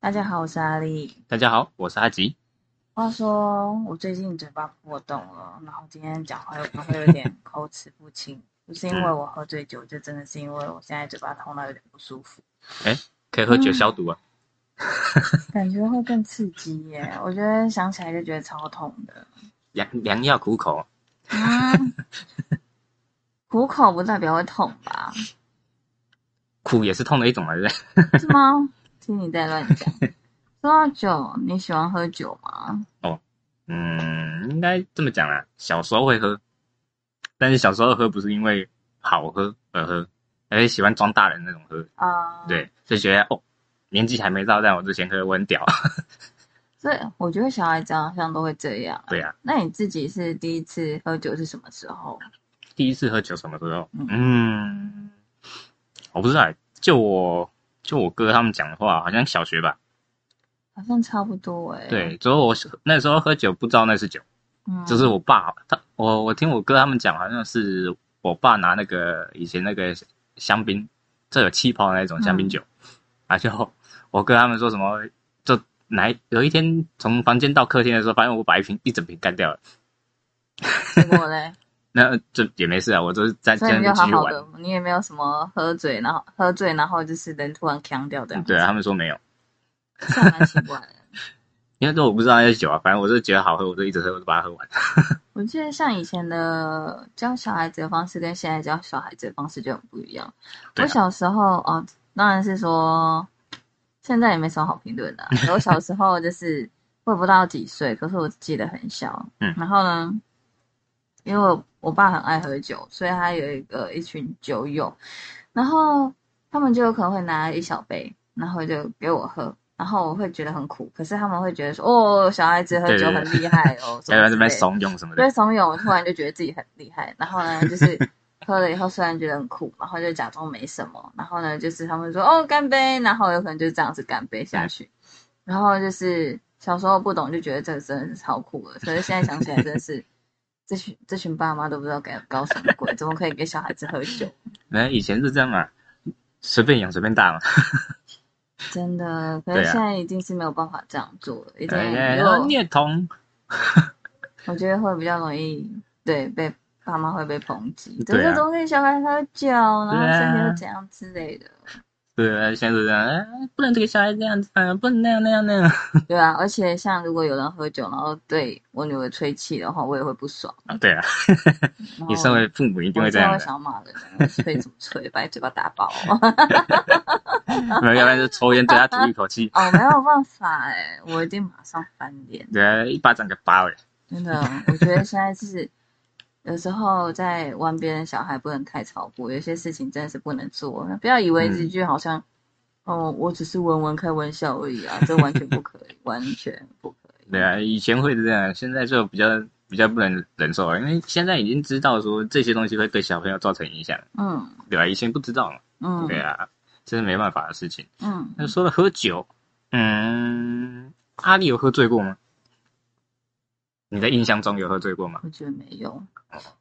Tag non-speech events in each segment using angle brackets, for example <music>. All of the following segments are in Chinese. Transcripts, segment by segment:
大家好，我是阿丽。大家好，我是阿吉。话说我最近嘴巴破洞了，然后今天讲话有可能会有点口齿不清，<laughs> 不是因为我喝醉酒，就真的是因为我现在嘴巴痛到有点不舒服，哎可以喝酒消毒啊。<laughs> 感觉会更刺激耶。我觉得想起来就觉得超痛的。良良药苦口，嗯，苦口不代表会痛吧？苦也是痛的一种嘛，对不对？<laughs> 是吗？听你在乱讲。说到酒，你喜欢喝酒吗？哦嗯，应该这么讲啦。小时候会喝，但是小时候喝不是因为好喝而喝，而是喜欢装大人那种喝。啊、，对，就觉得哦，年纪还没到，但我之前喝我很屌。<laughs> 所以我觉得小孩子好像都会这样。对啊，那你自己是第一次喝酒是什么时候？第一次喝酒什么时候？嗯嗯，我不知道欸，就我就我哥他们讲的话，好像小学吧。好像差不多哎、对，之后我那时候喝酒不知道那是酒。嗯，就是我爸他我我听我哥他们讲，好像是我爸拿那个以前那个香槟，这有气泡的那种香槟酒，啊，就我哥他们说什么，就来有一天从房间到客厅的时候，发现我把一瓶一整瓶干掉了，结果嘞，那这也没事啊，我就是在在所以你就那边继续玩。好好的，你也没有什么喝醉，然后喝醉，然后就是人突然呛掉这样。对啊，他们说没有，这样蛮奇怪的。<laughs> 因为这我不知道那些酒啊，反正我是觉得好喝，我就一直喝，我就把它喝完。<laughs> 我记得像以前的教小孩子的方式跟现在教小孩子的方式就很不一样。啊我小时候哦，当然是说现在也没什么好评论的啊、我小时候就是我也不到几岁，可是我记得很小。嗯然后呢，因为我我爸很爱喝酒，所以他有一个一群酒友，然后他们就有可能会拿一小杯，然后就给我喝。然后我会觉得很苦，可是他们会觉得说，哦，小孩子喝酒很厉害哦，<laughs> 什在这边怂恿什么的对，怂恿，我突然就觉得自己很厉害。然后呢，就是 <laughs> 喝了以后，虽然觉得很苦，然后就假装没什么。然后呢，就是他们说哦干杯，然后有可能就这样子干杯下去。然后就是小时候不懂，就觉得这个真的是超酷的。可是现在想起来，真的是这群这群爸妈都不知道该搞什么鬼，怎么可以给小孩子喝酒？<laughs> 没以前是这样嘛，随便养随便大嘛。<laughs> 真的，可是现在已经是没有办法这样做了。一定哎，如果你也同我觉得会比较容易对被爸妈会被抨击，就对啊是怎么给小孩喝酒，然后身体又怎样之类的。对啊，现在是这样，哎，不能这个小孩这样子啊，不能那样那样那样 <laughs> 对啊，而且像如果有人喝酒，然后对我女儿吹气的话，我也会不爽。啊。对啊，<laughs> 你身为父母一定会会这样的，想骂人，吹怎么吹，把你嘴巴打爆。<laughs> 没有，要不然就抽烟对他吐一口气，哦，没有办法哎，我一定马上翻脸。对啊，一巴掌给扒了。真的，我觉得现在是有时候在玩别人小孩不能太超过，有些事情真的是不能做。不要以为嗯这句好像、哦，我只是玩玩开玩笑而已啊，这完全不可以，完全不可以。对啊，以前会是这样，现在就比较比较不能忍受了，因为现在已经知道说这些东西会对小朋友造成影响，嗯对吧？以前不知道嘛，嗯，对啊，这是没办法的事情。嗯，那说了喝酒，嗯，阿丽有喝醉过吗？你的印象中有喝醉过吗？我觉得没有，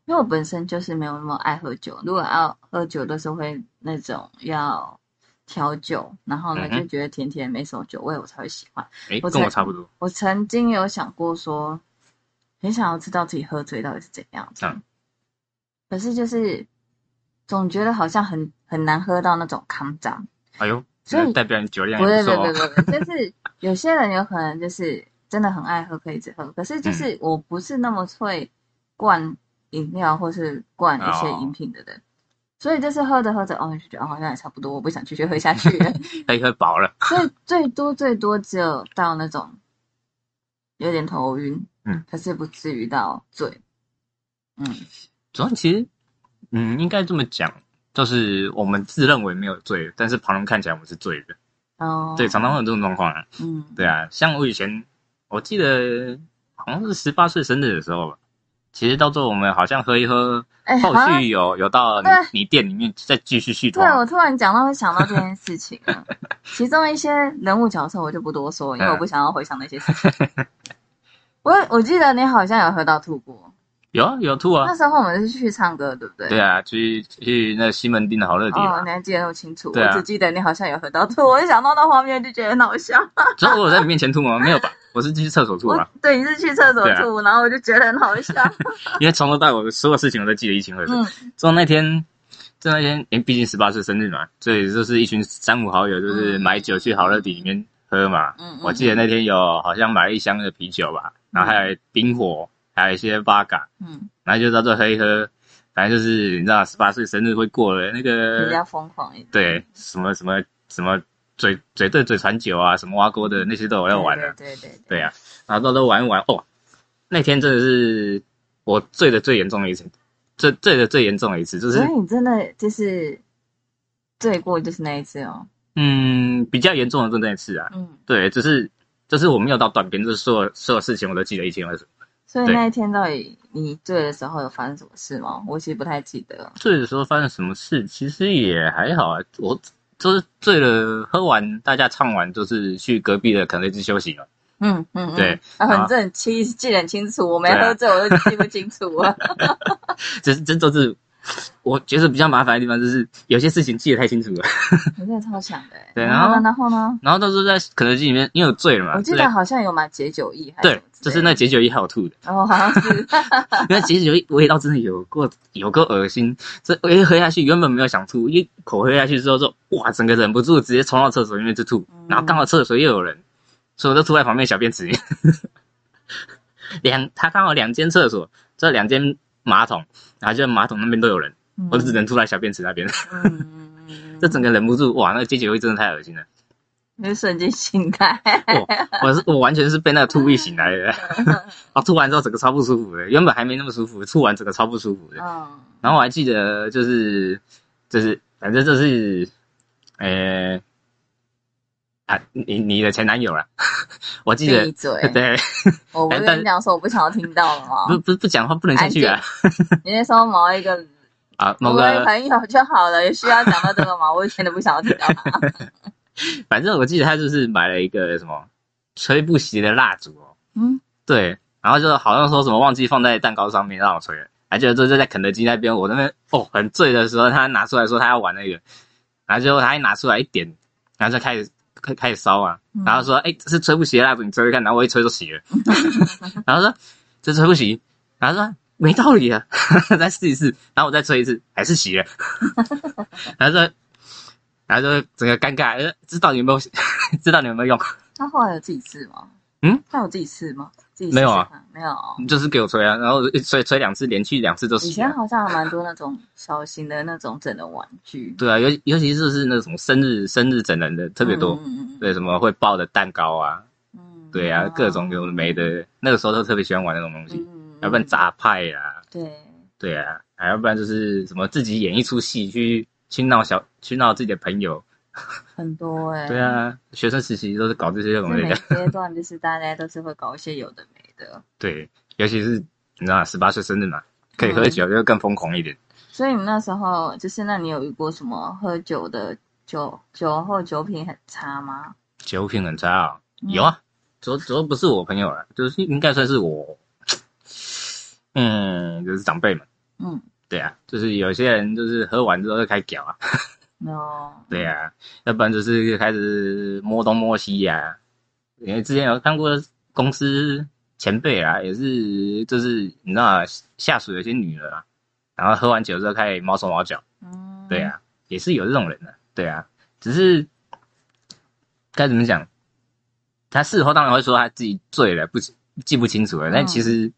因为我本身就是没有那么爱喝酒。如果要喝酒，的时候会那种要调酒，然后呢、嗯就觉得甜甜没什么酒味，我才会喜欢。诶，我才跟我差不多。我曾经有想过说，很想要知道自己喝醉到底是怎样子，嗯可是就是总觉得好像很很难喝到那种康张。哎呦，所以代表你酒量不错哦。不对不对，就是有些人有可能就是真的很爱喝，可以一直喝。可是嗯就是我不是那么会灌饮料或是灌一些饮品的人，所以就是喝着喝着，哦，就觉得哦好像也差不多，我不想继续喝下去了。喝一喝饱了。<laughs> 所以最多最多只有到那种有点头晕，嗯，可是不至于到醉，嗯，主要其实，嗯，应该这么讲，就是我们自认为没有醉，但是旁人看起来我们是醉的。哦，对，常常会有这种状况啊。嗯，对啊，像我以前，我记得好像是十八岁生日的时候吧。其实到最后我们好像喝一喝，哎，后续有有到你你店里面再继续续团对，我突然讲到会想到这件事情了。<laughs> 其中一些人物角色我就不多说，因为我不想要回想那些事情。我我记得你好像有喝到吐过，有啊有吐啊那，时候我们是去唱歌，对不对？对啊，去去那个西门町的好乐迪你，还记得那么清楚？对啊我只记得你好像有喝到吐，我一想到那画面就觉得很好笑。所以我在你面前吐吗？没有吧，<laughs> 我是去厕所吐我啊，对你是去厕所吐，然后我就觉得很好笑。<laughs> 因为从头到尾所有事情我都记得一清二楚。嗯就那天，就那天，因为毕竟十八岁生日嘛，所以就是一群三五好友，就是嗯买酒去好乐迪里面喝嘛。嗯，我记得那天有好像买了一箱的啤酒吧，然后还有冰火，还有一些八嘎，嗯，然后就到这喝一喝，反正就是你知道，十八岁生日会过了，那个比较疯狂一点。对什么什么什么嘴嘴对嘴传酒啊，什么挖锅的那些都有要玩的，对对对对啊，然后到都玩一玩哦，那天真的是我醉的最严重的一次，醉醉的最严重的一次，就是所以你真的就是醉过，就是那一次哦。嗯比较严重的就那一次啊，嗯，对，只是就是我没有到短片，就是所有所有事情我都记得一清二楚。对所以那一天到底你醉的时候有发生什么事吗？我其实不太记得。醉的时候发生什么事，其实也还好啊。我就是醉了，喝完大家唱完，就是去隔壁的肯德基休息了。嗯嗯，嗯对，啊，啊很这很记记得很清楚，我没喝醉，我都记不清楚了。这 <laughs> 这都是 <laughs> 我觉得比较麻烦的地方，就是有些事情记得太清楚了。我真的超强的欸。对然后呢？然然后呢？然后都是在肯德基里面，因为我醉了嘛，我记得好像有买解酒液，还对就是那解酒液还有吐的，哦，好像是。因为解酒液味道真的有过有够恶心，这我一喝下去，原本没有想吐，一口喝下去之后就哇，整个忍不住直接冲到厕所里面去吐，嗯然后刚好厕所又有人，所以我就吐在旁边小便池里。<laughs> 两，他刚好两间厕所，这两间马桶，然后就马桶那边都有人，我就只能吐在小便池那边，<laughs> 这整个忍不住，哇，那个解酒会真的太恶心了。就瞬间醒来。我我是我完全是被那个吐味醒来的，<laughs> 啊吐完之后整个超不舒服的，原本还没那么舒服，吐完整个超不舒服的。嗯然后我还记得就是就是反正就是，呃，啊，你你的前男友了，我记得闭嘴！对，我跟你讲说我不想要听到了吗？不不不讲话不能下去啊 <laughs> 你那时候某一个啊，某某个个朋友就好了，有需要讲到这个吗？我以前都不想要听到他。<laughs> 反正我记得他就是买了一个什么吹不熄的蜡烛哦，嗯，对，然后就好像说什么忘记放在蛋糕上面让我吹了，还记得就是在肯德基那边，我那边哦很醉的时候，他拿出来说他要玩那个，然后最后他一拿出来一点，然后就开始开开始烧啊，嗯。然后说哎、这是吹不熄的蜡烛，你吹吹看，然后我一吹就熄了，<laughs> 然后说这吹不熄，然后说没道理啊，<laughs> 再试一次，然后我再吹一次，还是熄了，<laughs> 然后说。然后就整个尴尬，呃，知道你有没有，知道你有没有用，他后来有自己试吗？嗯，他有自己试吗？自己没有啊，没有。哦。就是给我吹啊，然后一 <laughs> 吹吹两次，连续两次都是。以前好像还蛮多那种小型的那种整人玩具，对啊，尤尤其是是那种生日生日整人的特别多，嗯嗯嗯对什么会爆的蛋糕啊，嗯，对啊，各种有的没的，那个时候都特别喜欢玩那种东西，嗯，要不然杂派啊，对，对啊，还要不然就是什么自己演一出戏去去闹小去闹自己的朋友，很多哎。对，啊，学生时期都是搞这些东西的，阶段就是大家都是会搞一些有的没的，<laughs> 对，尤其是你知道十八岁生日嘛，可以喝酒就更疯狂一点。所以你那时候就是，那你有遇过什么喝酒的酒酒后酒品很差吗？酒品很差啊、嗯。有啊，主主要不是我朋友了，就是应该算是我，<tsk> 嗯，就是长辈们，嗯，对啊，就是有些人就是喝完之后就开始屌啊，哦，对啊，要不然就是开始摸东摸西呀、因为之前有看过公司前辈啊，也是就是你知道啊下属有些女的啊，然后喝完酒之后开始毛手毛脚，嗯，对，啊，也是有这种人的、对啊，只是该怎么讲？他事后当然会说他自己醉了，不记不清楚了，但嗯。其实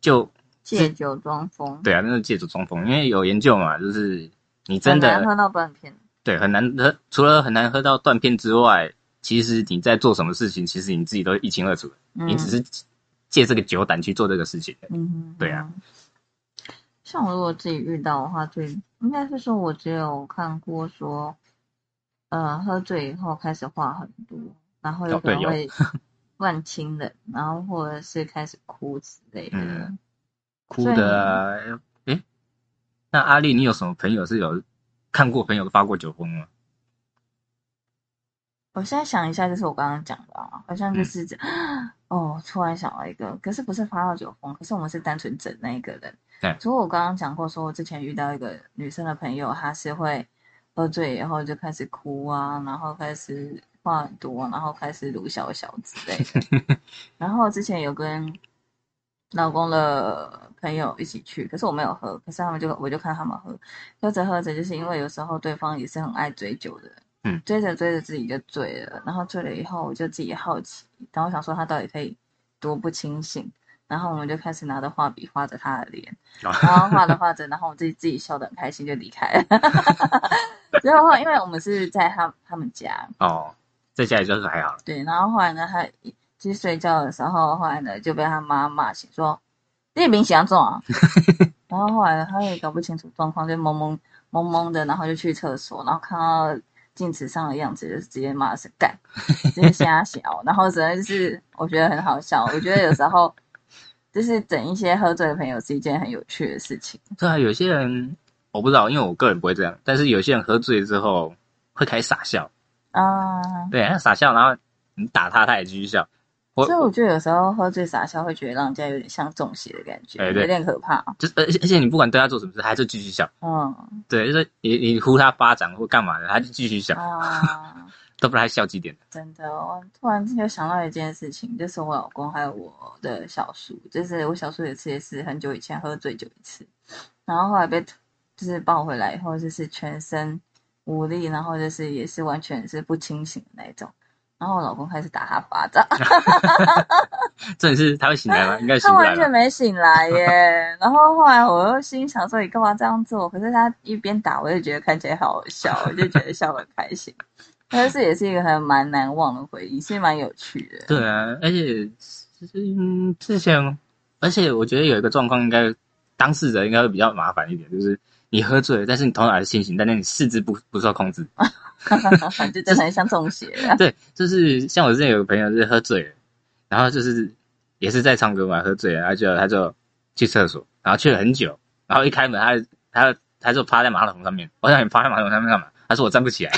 就借酒装疯，对啊，那是借酒装疯，因为有研究嘛，就是你真的对很难喝，除了很难喝到断片之外，其实你在做什么事情，其实你自己都一清二楚，嗯你只是借这个酒胆去做这个事情。嗯哼，对啊。像我如果自己遇到的话，最应该是说我只有看过说，呃，喝醉以后开始话很多，然后有可能会 <laughs> 乱亲人，然后或者是开始哭之类的。嗯哭的啊，诶，那阿丽，你有什么朋友是有看过朋友发过酒疯吗？我现在想一下，就是我刚刚讲的啊，好像就是这、<gasps> 哦，突然想到一个，可是不是发到酒疯，可是我们是单纯整那一个人。对除了我刚刚讲过，说我之前遇到一个女生的朋友，她是会喝醉以后就开始哭啊，然后开始话很多，然后开始鲁小小之类的。<laughs> 然后之前有跟老公的朋友一起去，可是我没有喝，可是他们就我就看他们喝，喝着喝着，就是因为有时候对方也是很爱追酒的，嗯。追着追着自己就醉了，然后醉了以后，我就自己好奇，然后想说他到底可以多不清醒，然后我们就开始拿着画笔画着他的脸，然后画着画着，然后我自己自己笑得很开心就离开了，<laughs> 最后因为我们是在他他们家，哦，在家里就是还好，对，然后后来呢，他其实睡觉的时候，后来呢就被他妈骂醒，说你明想做啊。<laughs> 然后后来他也搞不清楚状况，就懵懵懵懵的，然后就去厕所，然后看到镜子上的样子，就是直接骂是干，直接瞎笑，然后真的就是我觉得很好笑。我觉得有时候就是整一些喝醉的朋友是一件很有趣的事情。对啊，有些人我不知道，因为我个人不会这样，但是有些人喝醉之后会开始傻笑，啊，对，他傻笑，然后你打他，他也继续笑。我所以我觉得有时候喝醉傻笑会觉得让人家有点像中邪的感觉，有点可怕。就是而且而且你不管对他做什么事，他就继续笑。嗯对，就是你你呼他巴掌或干嘛的，他就继续笑，啊。<laughs> 都不知道他笑几点。真的，我突然就想到一件事情，就是我老公还有我的小叔，就是我小叔有一次也是很久以前喝醉酒一次，然后后来被就是抱回来以后，就是全身无力，然后就是也是完全是不清醒的那种，然后我老公开始打他巴掌，<laughs> 重点是他会醒来吗？应该醒他。完全没醒来耶。然后后来我又心想说你干嘛这样做？可是他一边打，我就觉得看起来好好笑，我就觉得笑得很开心。<laughs> 但是也是一个还蛮难忘的回忆，是蛮有趣的。对啊，而且嗯，之前，而且我觉得有一个状况，应该当事者应该会比较麻烦一点，就是你喝醉了，但是你头脑还是清醒，但是你四肢不不受控制。<laughs> 就真的很像中邪了。对，就是像我之前有个朋友是喝醉了，然后就是也是在唱歌嘛，喝醉了，他就他就去厕所，然后去了很久，然后一开门他他他就趴在马桶上面，我想你趴在马桶上面干嘛？他说我站不起来，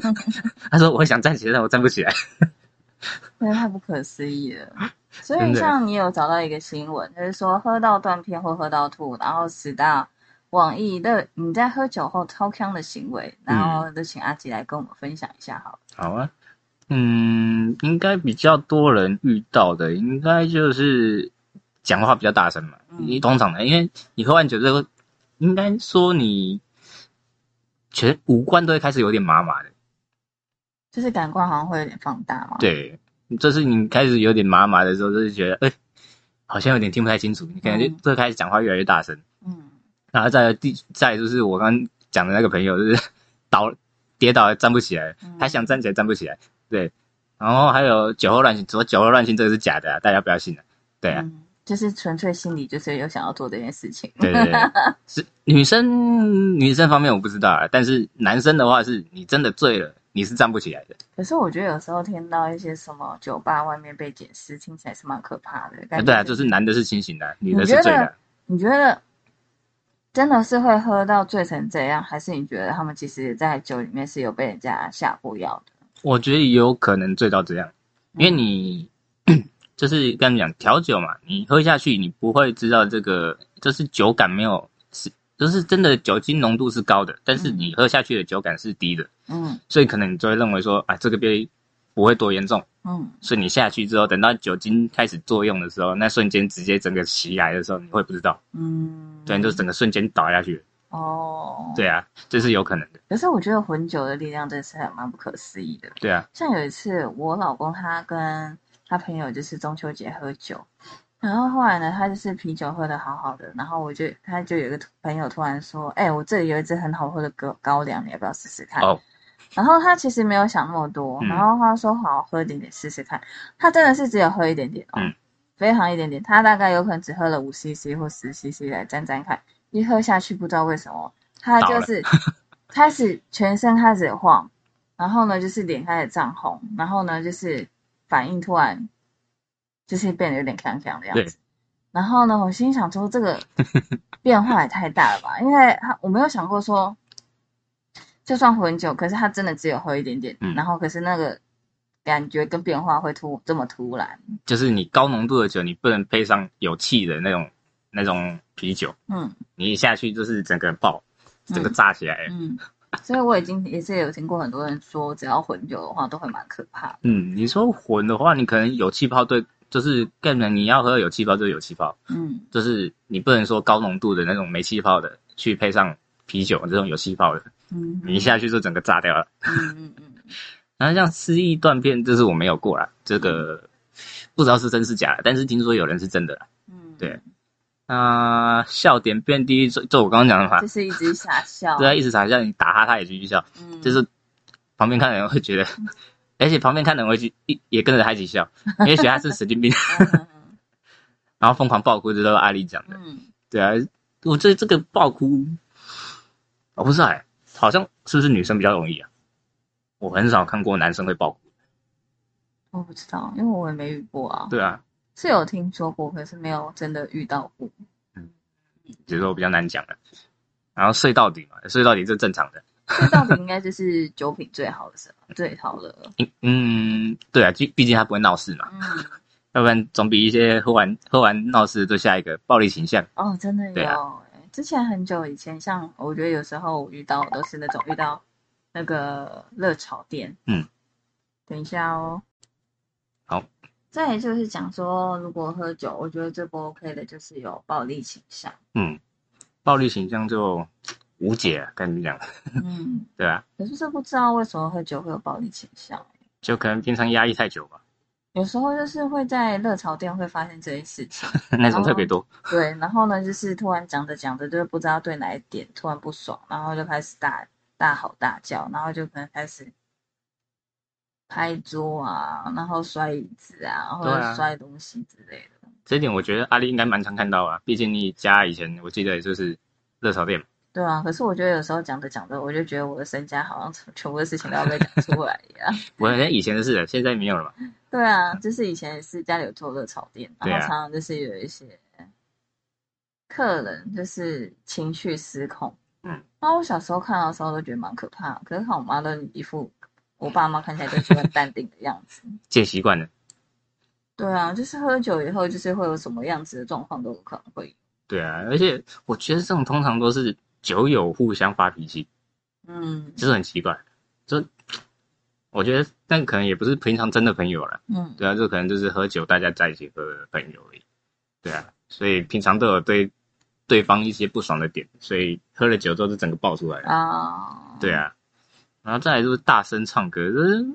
<laughs> 他说我想站起来，但我站不起来。真的太不可思议了。所以像你有找到一个新闻，就是说喝到断片或喝到吐，然后十大网易的你在喝酒后超康的行为，然后就请阿吉来跟我们分享一下好了。好啊，嗯，应该比较多人遇到的，应该就是讲话比较大声嘛。嗯你通常的，因为你喝完酒之后，应该说你全五官都会开始有点麻麻的。就是感官好像会有点放大嘛。，对，就是你开始有点麻麻的时候，就是觉得，哎、好像有点听不太清楚，你可能就开始讲话越来越大声。嗯，然后再来第再就是我刚刚讲的那个朋友，就是倒跌倒站不起来，嗯还想站起来站不起来，对。然后还有酒后乱性，说酒后乱性这个是假的、啊，大家不要信了。对啊，嗯，就是纯粹心里就是有想要做这件事情。对对对，<laughs> 是女生女生方面我不知道啊，但是男生的话是你真的醉了，你是站不起来的。可是我觉得有时候听到一些什么酒吧外面被捡尸，听起来是蛮可怕的。对啊，就是男的是清醒的，女的你觉得是醉的。你觉得真的是会喝到醉成这样，还是你觉得他们其实在酒里面是有被人家下过药的？我觉得有可能醉到这样，因为你就是跟你讲调酒嘛，你喝下去你不会知道这个，就是酒感没有是，就是真的酒精浓度是高的，但是你喝下去的酒感是低的，嗯。所以可能你就会认为说，啊，这个杯不会多严重，嗯，所以你下去之后，等到酒精开始作用的时候，那瞬间直接整个袭来的时候，你会不知道，嗯，对，就是整个瞬间倒下去，哦，。对啊，这是有可能的，可是我觉得混酒的力量真的是还蛮不可思议的。对啊，像有一次，我老公他跟他朋友就是中秋节喝酒，然后后来呢，他就是啤酒喝的好好的，然后我就他就有一个朋友突然说：“哎、我这里有一支很好喝的高高粱，你要不要试试看？”哦，然后他其实没有想那么多，嗯。然后他说好喝一点点试试看，他真的是只有喝一点点哦，嗯。非常一点点，他大概有可能只喝了五 CC 或十 CC 来沾沾看，一喝下去不知道为什么，他就是开始全身开始晃，然后呢就是脸开始涨红，然后呢就是反应突然就是变得有点强强的样子。然后呢，我心想说这个 <laughs> 变化也太大了吧，因为他我没有想过说，就算混酒，可是他真的只有喝一点点，嗯然后可是那个感觉跟变化会突这么突然。就是你高浓度的酒，你不能配上有气的那种那种啤酒，嗯你一下去就是整个爆，整个炸起来了。嗯，所以我已经也是有听过很多人说，只要混酒的话都会蛮可怕的。嗯，你说混的话，你可能有气泡对，就是更能你要喝有气泡就有气泡，嗯就是你不能说高浓度的那种没气泡的去配上啤酒这种有气泡的，嗯，你一下去就整个炸掉了。嗯嗯嗯。然后像失忆断片，这是我没有过啦，这个不知道是真是假的，但是听说有人是真的啦。嗯，对。啊、笑点变低，这这我刚刚讲的嘛。就，是一直傻笑。对啊，一直傻笑，你打他他也继续笑，嗯，就是旁边看的人会觉得，<laughs> 而且旁边看的人会去一也跟着他一起笑，因为觉得他是神经病，<laughs> 嗯然后疯狂爆哭，这都是阿丽讲的。嗯。对啊，我这这个爆哭，我、不知道哎、好像是不是女生比较容易啊？我很少看过男生会爆哭。我不知道，因为我也没遇过啊。对啊，是有听说过，可是没有真的遇到过。嗯只是说比较难讲了。然后睡到底嘛，睡到底是正常的。睡到底应该就是酒品最好的时候，<laughs> 最好的。嗯嗯，对啊，毕毕竟他不会闹事嘛，嗯，<laughs> 要不然总比一些喝完喝完闹事的就下一个暴力倾向。哦，真的有、欸。之前很久以前，像我觉得有时候我遇到都是那种遇到那个热炒店。嗯，等一下哦。好。再来就是讲说，如果喝酒，我觉得最不 OK 的就是有暴力倾向。嗯，暴力倾向就无解啊，跟你讲，嗯，<laughs> 对啊、可是这不知道为什么喝酒会有暴力倾向。就可能平常压抑太久吧，有时候就是会在热炒店会发现这些事情，<laughs> 那种特别多。对，然后呢，就是突然讲着讲着，就是不知道对哪一点突然不爽，然后就开始大大吼大叫，然后就可能开始拍桌啊，然后摔椅子啊，或对啊者摔东西之类的。这一点我觉得阿丽应该蛮常看到啊，毕竟你家以前我记得就是热炒店嘛，对啊，可是我觉得有时候讲着讲着，我就觉得我的身家好像全全部的事情都要被讲出来一样。<laughs> 我那以前的事了，现在没有了嘛。对啊，就是以前也是家里有做热炒店，然后常常就是有一些客人就是情绪失控。嗯，那我小时候看到的时候都觉得蛮可怕，可是看我妈都一副我爸妈看起来就是很淡定的样子。<laughs> 见习惯了，对啊，就是喝酒以后，就是会有什么样子的状况都有可能会有。对啊，而且我觉得这种通常都是酒友互相发脾气，嗯就是很奇怪。就我觉得，但可能也不是平常真的朋友了，嗯对啊，这可能就是喝酒大家在一起喝的朋友而已，对啊，所以平常都有对对方一些不爽的点，所以喝了酒之后就整个爆出来了，啊，对啊，然后再来就是大声唱歌，就是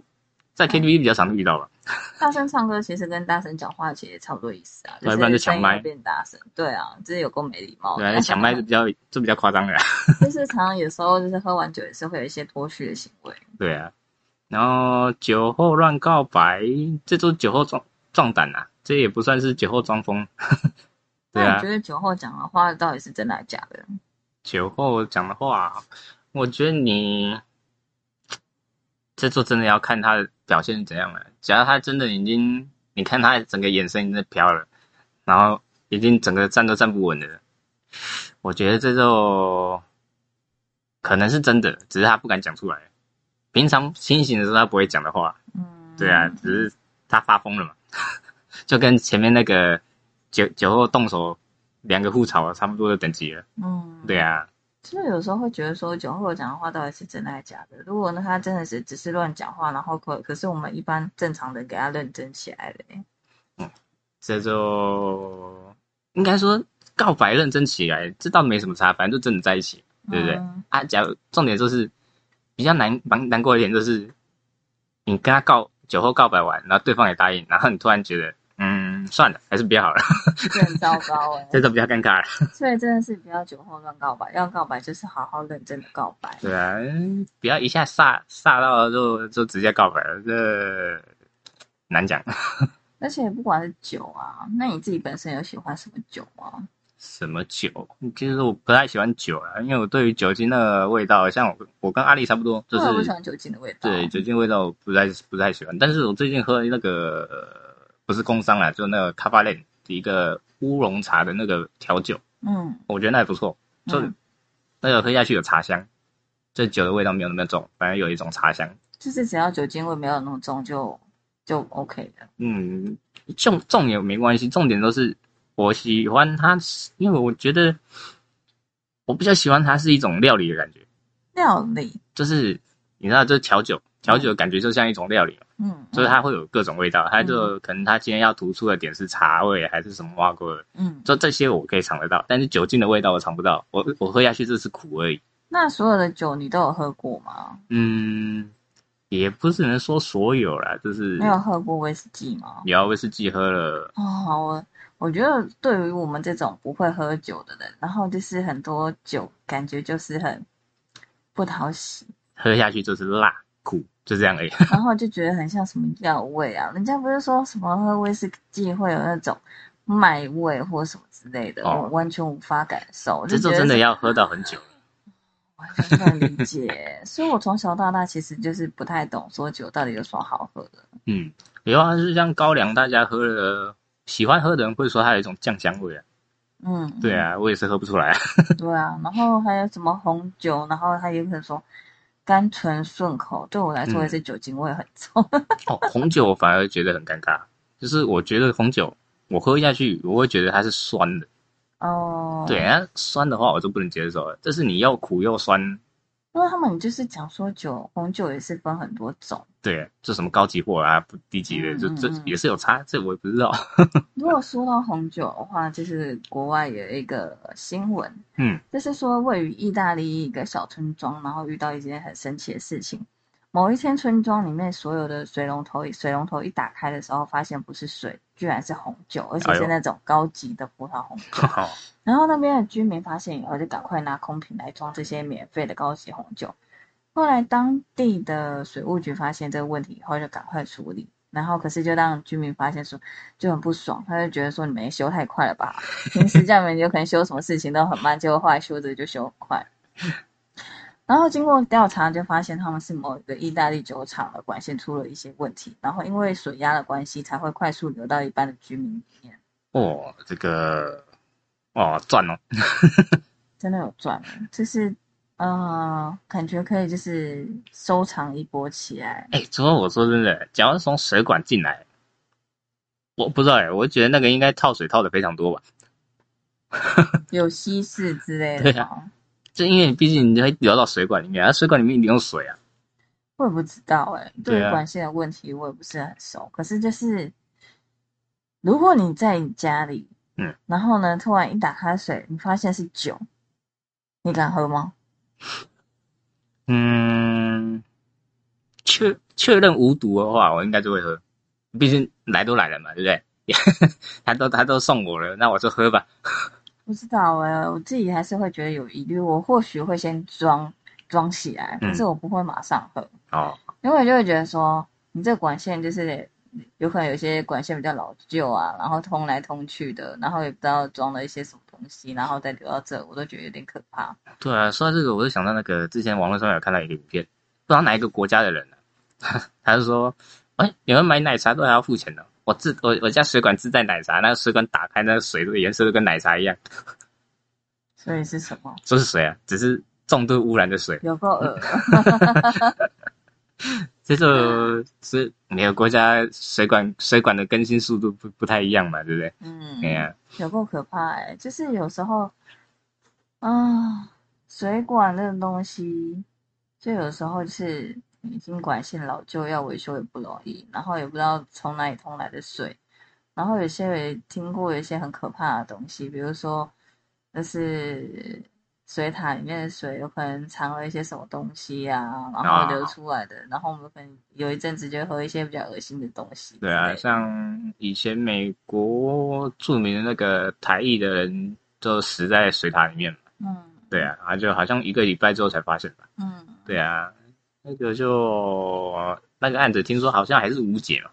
在 KTV 比较常遇到吧，<laughs> 大声唱歌其实跟大声讲话其实也差不多意思啊，对不然就抢麦变大声。对啊，这有够没礼貌的。对啊，抢麦是比较就比较夸张的啦，<laughs> 就是常常有时候就是喝完酒也是会有一些脱序的行为。对啊，然后酒后乱告白，这都酒后壮壮胆啊，这也不算是酒后装疯，<laughs> 对啊觉，得酒后讲的话到底是真的还是假的？酒后讲的话，我觉得你这就真的要看他的表现是怎样了。假如他真的已经，你看他整个眼神已经在飘了，然后已经整个站都站不稳了，我觉得这就可能是真的，只是他不敢讲出来。平常清醒的时候他不会讲的话，嗯，对啊，只是他发疯了嘛，<laughs> 就跟前面那个酒酒后动手两个互吵差不多的等级了。嗯，对啊，就是有时候会觉得说酒后讲的话到底是真的还是假的？如果呢他真的是只是乱讲话，然后可可是我们一般正常人给他认真起来了欸，这就应该说告白认真起来，这倒没什么差，反正就真的在一起，对不对？嗯。啊，假如重点就是比较难难难过一点，就是你跟他告酒后告白完，然后对方也答应，然后你突然觉得，嗯，算了，还是不要好了，这很糟糕哎、<laughs> 这就比较尴尬了。所以真的是不要酒后乱告白，要告白就是好好认真的告白。对啊，嗯不要一下煞煞到了就就直接告白了，这难讲。<laughs> 而且不管是酒啊，那你自己本身有喜欢什么酒吗？什么酒？其实我不太喜欢酒啊，因为我对于酒精的味道，像我我跟阿丽差不多，就是不喜欢酒精的味道。对酒精味道我不太不太喜欢。但是我最近喝那个呃不是工商啦，就那个卡巴链一个乌龙茶的那个调酒，嗯，我觉得那还不错，就、嗯那个喝下去有茶香，这酒的味道没有那么重，反正有一种茶香。就是只要酒精味没有那么重就就 OK 的。嗯，重重也没关系，重点都是我喜欢它，因为我觉得我比较喜欢它是一种料理的感觉，料理，就是你知道，这调酒，调酒的感觉就像一种料理嘛，嗯，就是它会有各种味道，它就可能它今天要突出的点是茶味还是什么挖过的，嗯，就这些我可以尝得到，但是酒精的味道我尝不到，我我喝下去就是苦而已。那所有的酒你都有喝过吗？嗯，也不是能说所有啦，就是没有喝过威士忌吗？有威士忌喝了，哦，我我觉得对于我们这种不会喝酒的人，然后就是很多酒感觉就是很不讨喜，喝下去就是辣苦，就这样而已。然后就觉得很像什么药味啊。人家不是说什么喝威士忌会有那种麦味或什么之类的，哦我完全无法感受。我这就真的要喝到很久了。完全不能理解，所以我从小到大其实就是不太懂说酒到底有什么好喝的。嗯，有啊，就是像高粱，大家喝了喜欢喝的人会说它有一种酱香味啊。嗯，对，啊，我也是喝不出来。<laughs> <laughs> 对啊，然后还有什么红酒，然后他也可能说甘醇顺口，对我来说也是酒精味很重。哦，红酒我反而觉得很尴尬，就是我觉得红酒我喝下去，我会觉得它是酸的。哦，对，啊，酸的话我就不能接受了。这是你要苦又酸，因为他们就是讲说酒红酒也是分很多种，对，这什么高级货啊，不低级的，就这也是有差，这我也不知道。如果说到红酒的话，就是国外有一个新闻，嗯，就是说位于意大利一个小村庄，然后遇到一件很神奇的事情。某一天，村庄里面所有的水龙头，水龙头一打开的时候，发现不是水，居然是红酒，而且是那种高级的葡萄红酒。<laughs> 然后那边的居民发现以后，就赶快拿空瓶来装这些免费的高级红酒。后来当地的水务局发现这个问题以后，就赶快处理。然后可是就让居民发现说就很不爽，他就觉得说你们也修太快了吧？平时这样你们有可能修什么事情都很慢，结果后来修着就修很快。然后经过调查，就发现他们是某一个意大利酒厂的管线出了一些问题，然后因为水压的关系，才会快速流到一般的居民里面。哦，这个哦赚哦，<laughs> 真的有赚，就是呃，感觉可以就是收藏一波起来。哎，主要我说真的，假如从水管进来，我不知道哎，我觉得那个应该套水套的非常多吧。<laughs> 有稀释之类对啊的吗？就因为毕竟你会流到水管里面，啊，水管里面一定有水啊。我也不知道哎、对对管线的问题我也不是很熟。可是就是，如果你在你家里，嗯，然后呢，突然一打开水，你发现是酒，你敢喝吗？<laughs> 嗯，确确认无毒的话，我应该就会喝。毕竟来都来了嘛，对不对？<laughs> 他都他都送我了，那我就喝吧。不知道哎、我自己还是会觉得有疑虑，我或许会先装装起来，可嗯是我不会马上喝。哦，因为我就会觉得说，你这管线就是有可能有些管线比较老旧啊，然后通来通去的，然后也不知道装了一些什么东西，然后再流到这，我都觉得有点可怕。对啊，说到这个，我就想到那个之前网络上有看到一个影片，不知道哪一个国家的人呢、<laughs> 他就说，哎，你们买奶茶都还要付钱的。我自我我家水管自带奶茶，那个水管打开，那个水的颜色都跟奶茶一样，所以是什么？这是水啊，只是重度污染的水。有够恶 <laughs> 这就是每个国家水管水管的更新速度不不太一样嘛，对不对？嗯，对呀、有够可怕哎、就是有时候，啊，水管这种东西，就有时候是已经管线老旧，要维修也不容易，然后也不知道从哪里通来的水，然后有些也听过一些很可怕的东西，比如说，就是水塔里面的水有可能藏了一些什么东西啊，然后流出来的，然后我们可能有一阵子就会喝一些比较恶心的东西。对啊，像以前美国著名的那个台裔的人就死在水塔里面嘛，嗯，对啊，他就好像一个礼拜之后才发现吧，嗯，对啊，那个就那个案子听说好像还是无解嘛，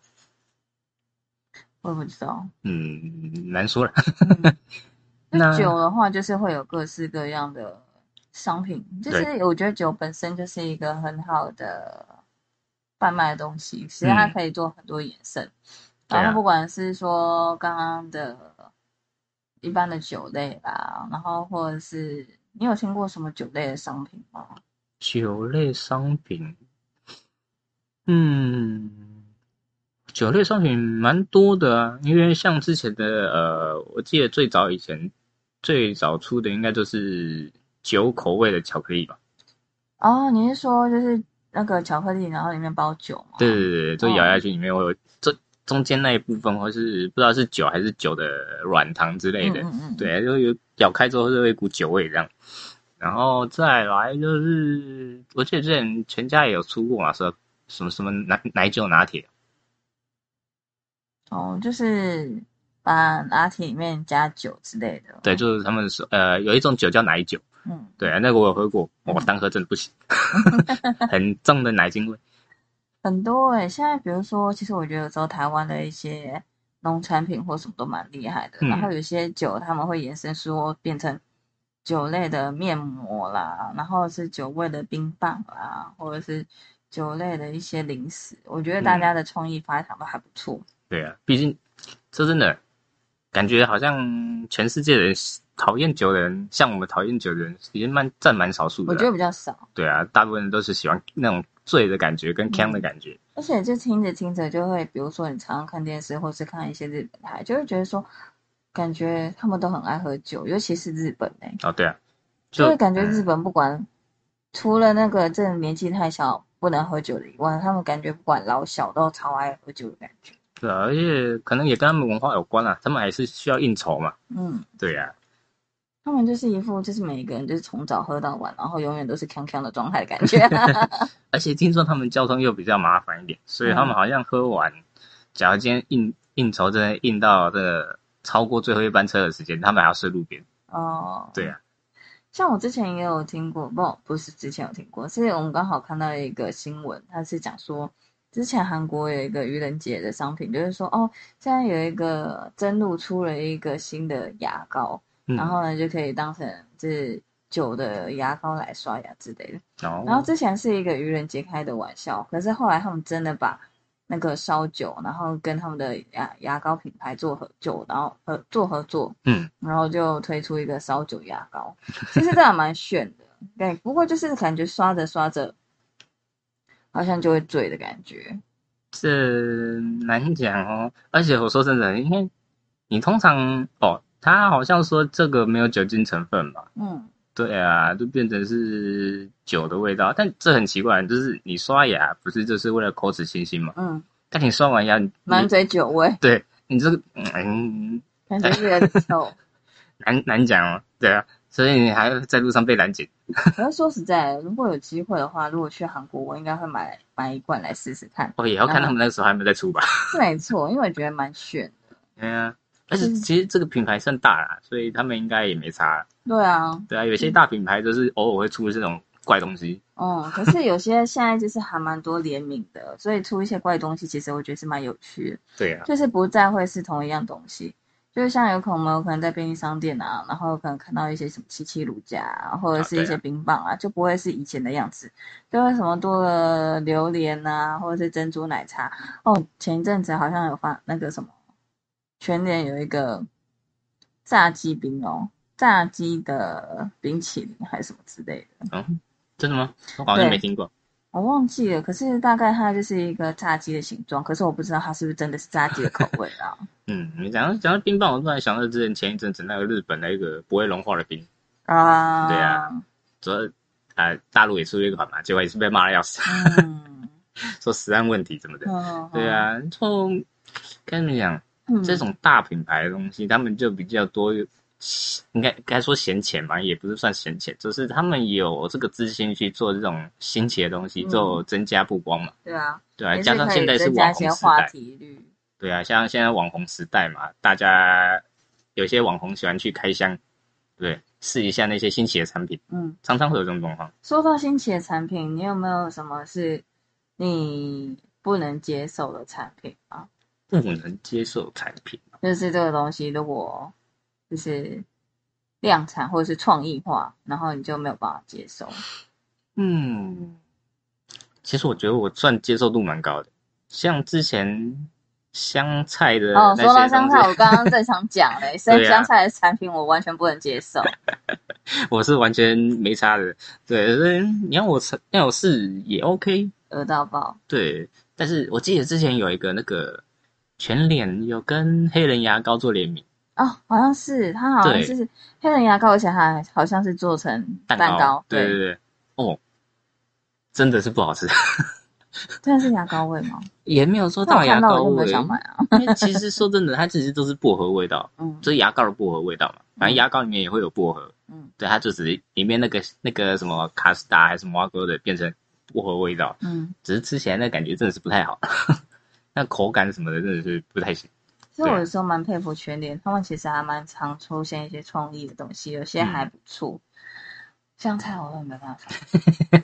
我也不知道。嗯，难说了。嗯 <laughs> 那那酒的话，就是会有各式各样的商品，就是我觉得酒本身就是一个很好的贩卖的东西，其实它嗯可以做很多衍生。然后不管是说刚刚的一般的酒类吧，然后或者是你有听过什么酒类的商品吗？酒类商品，嗯，酒类商品蛮多的啊，因为像之前的呃，我记得最早以前最早出的应该就是酒口味的巧克力吧。哦，你是说就是那个巧克力，然后里面包酒吗？对对对，就咬下去里面会有这中间那一部分，或是不知道是酒还是酒的软糖之类的，嗯嗯嗯对，就有咬开之后就会有一股酒味这样。然后再来就是，我记得之前全家也有出过嘛，说什么什么奶奶酒拿铁，哦，就是把拿铁里面加酒之类的。对，就是他们说呃有一种酒叫奶酒，嗯，对，那个我有喝过，我单喝真的不行，<laughs> 很重的奶精味。很多哎、现在比如说，其实我觉得有时候台湾的一些农产品或什么都蛮厉害的，嗯然后有些酒他们会延伸说变成酒类的面膜啦，然后是酒味的冰棒啦，或者是酒类的一些零食，我觉得大家的创意发想都还不错。对啊，毕竟说真的，感觉好像全世界的人讨厌酒的人，像我们讨厌酒的人，也蛮占蛮少数的啊。我觉得比较少，对啊，大部分人都是喜欢那种醉的感觉跟呛的感觉。而且就听着听着就会，比如说你常常看电视或是看一些日本台，就会觉得说，感觉他们都很爱喝酒，尤其是日本诶、哦，对啊，就会感觉嗯日本不管、除了那个真的年纪太小不能喝酒的以外，他们感觉不管老小都超爱喝酒的感觉。对啊，而且可能也跟他们文化有关啊，他们还是需要应酬嘛。嗯，对啊，他们就是一副就是每一个人就是从早喝到晚，然后永远都是康康的状态的感觉。<laughs> 而且听说他们交通又比较麻烦一点，所以他们好像喝完，假如今天应应酬真的应到这个超过最后一班车的时间，他们还要睡路边。哦，对啊，像我之前也有听过，不，不是之前有听过，是我们刚好看到一个新闻，它是讲说，之前韩国有一个愚人节的商品，就是说，哦，现在有一个真露出了一个新的牙膏，嗯，然后呢就可以当成就是酒的牙膏来刷牙之类的。哦然后之前是一个愚人节开的玩笑，可是后来他们真的把那个烧酒，然后跟他们的牙牙膏品牌做合作，然后合做合作，嗯，然后就推出一个烧酒牙膏，其实这还蛮炫的，对，不过就是感觉刷着刷着，好像就会醉的感觉，这难讲哦。而且我说真的，因为你通常哦，他好像说这个没有酒精成分吧？嗯，对啊，就变成是酒的味道。但这很奇怪，就是你刷牙不是就是为了口齿清新嘛？嗯，但你刷完牙，你满嘴酒味，对你这个嗯 <laughs> 感觉有点臭。难难讲哦。对啊，所以你还会在路上被拦截。<laughs> 可是说实在的，如果有机会的话，如果去韩国，我应该会买买一罐来试试看。哦，也要看他们那个时候还有没有在出吧。是 <laughs> 没错，因为我觉得蛮炫的。对啊，而且嗯其实这个品牌算大啦，所以他们应该也没差。对啊，对啊，有些大品牌就是偶尔会出这种怪东西。嗯，可是有些现在就是还蛮多联名的，<laughs> 所以出一些怪东西，其实我觉得是蛮有趣的，对啊，就是不再会是同一样东西。就是像有可能我可能在便利商店啊，然后可能看到一些什么七七乳加啊，或者是一些冰棒啊，就不会是以前的样子，就会什么多了榴莲啊，或者是珍珠奶茶。哦，前一阵子好像有发那个什么，全年有一个炸鸡冰哦，炸鸡的冰淇淋还是什么之类的。嗯，真的吗？我好像对没听过。我忘记了，可是大概它就是一个炸鸡的形状，可是我不知道它是不是真的是炸鸡的口味啊。<laughs> 嗯，你讲到讲到冰棒，我突然想到之前前一阵子那个日本的一个不会融化的冰，啊，对啊，主要啊大陆也出了一款嘛，结果也是被骂的要死，嗯，<laughs> 说食安问题什么的。嗯对，啊，就跟你们讲，嗯这种大品牌的东西，他们就比较多，应该该说闲钱吧，也不是算闲钱，就是他们有这个资金去做这种新奇的东西，嗯做增加曝光嘛。对啊，对啊，加上现在是加一些网红时话代，题率。对啊，像现在网红时代嘛，大家有些网红喜欢去开箱，对，试一下那些新奇的产品，嗯，常常会有这种状况。说到新奇的产品，你有没有什么是你不能接受的产品啊？不能接受产品，就是这个东西如果就是量产或者是创意化，然后你就没有办法接受。嗯，其实我觉得我算接受度蛮高的，像之前香菜的哦，那说到香菜，我刚刚正想讲嘞，<laughs> 生对啊香菜的产品我完全不能接受。<laughs> 我是完全没差的。对，所以你要我吃要我试也 OK。饿到爆，对，但是我记得之前有一个那个全脸有跟黑人牙膏做联名。哦，好像是它好像对是黑人牙膏，而且还好像是做成蛋蛋糕，对。对对，哦，真的是不好吃，<laughs> 真的是牙膏味吗？也没有说到牙膏味，想买啊。因为其实说真的，它其实都是薄荷味道，嗯。就是牙膏的薄荷味道嘛。反正嗯牙膏里面也会有薄荷，嗯。对，它就只是里面那个那个什么卡斯达还是摩哥的变成薄荷味道，嗯，只是吃起来那感觉真的是不太好，那口感什么的真的是不太行。其实我有时候蛮佩服全联，他们其实还蛮常出现一些创意的东西，有些还不错。香菜我都没办法。<laughs>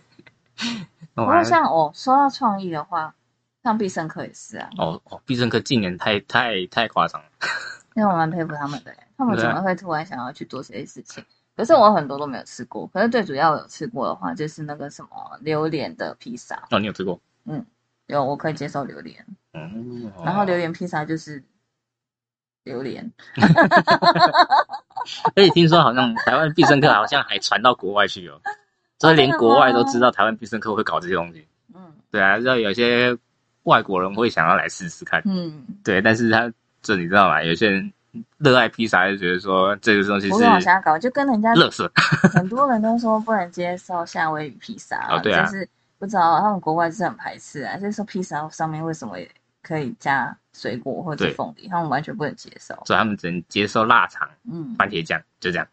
不不过像哦，说到创意的话，像必胜客也是啊，哦哦，必胜客近年太太太夸张了，<laughs> 因为我蛮佩服他们的，他们怎么会突然想要去做这些事情？可是我很多都没有吃过，可是最主要有吃过的话，就是那个什么榴莲的披萨，哦，你有吃过？有我可以接受榴莲，嗯，然后榴莲披萨就是榴莲，而且听说好像台湾必胜客好像还传到国外去哦，<laughs> 所以连国外都知道台湾必胜客会搞这些东西。嗯。对啊，知道有些外国人会想要来试试看，嗯，对，但是他这你知道吗？有些人热爱披萨就觉得说这个东西是不会往下搞，就跟人家乐色，很多人都说不能接受夏威夷披萨，<laughs> 哦对啊。就是不知道他们国外是很排斥啊，就是说披萨上面为什么可以加水果或者凤梨，他们完全不能接受。所以他们只能接受腊肠、嗯，番茄酱，就这样。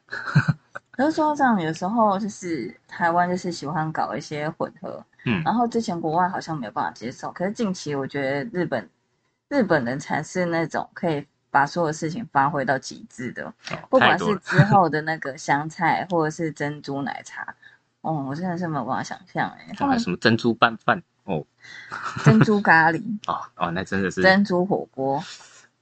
可是说这样，有时候就是台湾就是喜欢搞一些混合，嗯然后之前国外好像没有办法接受，可是近期我觉得日本日本人才是那种可以把所有事情发挥到极致的，哦不管是之后的那个香菜或者是珍珠奶茶，哦，我真的是没有办法想象哎，他哦们什么珍珠拌饭哦 <laughs> 珍珠咖喱、<laughs> 哦哦，那真的是珍珠火锅、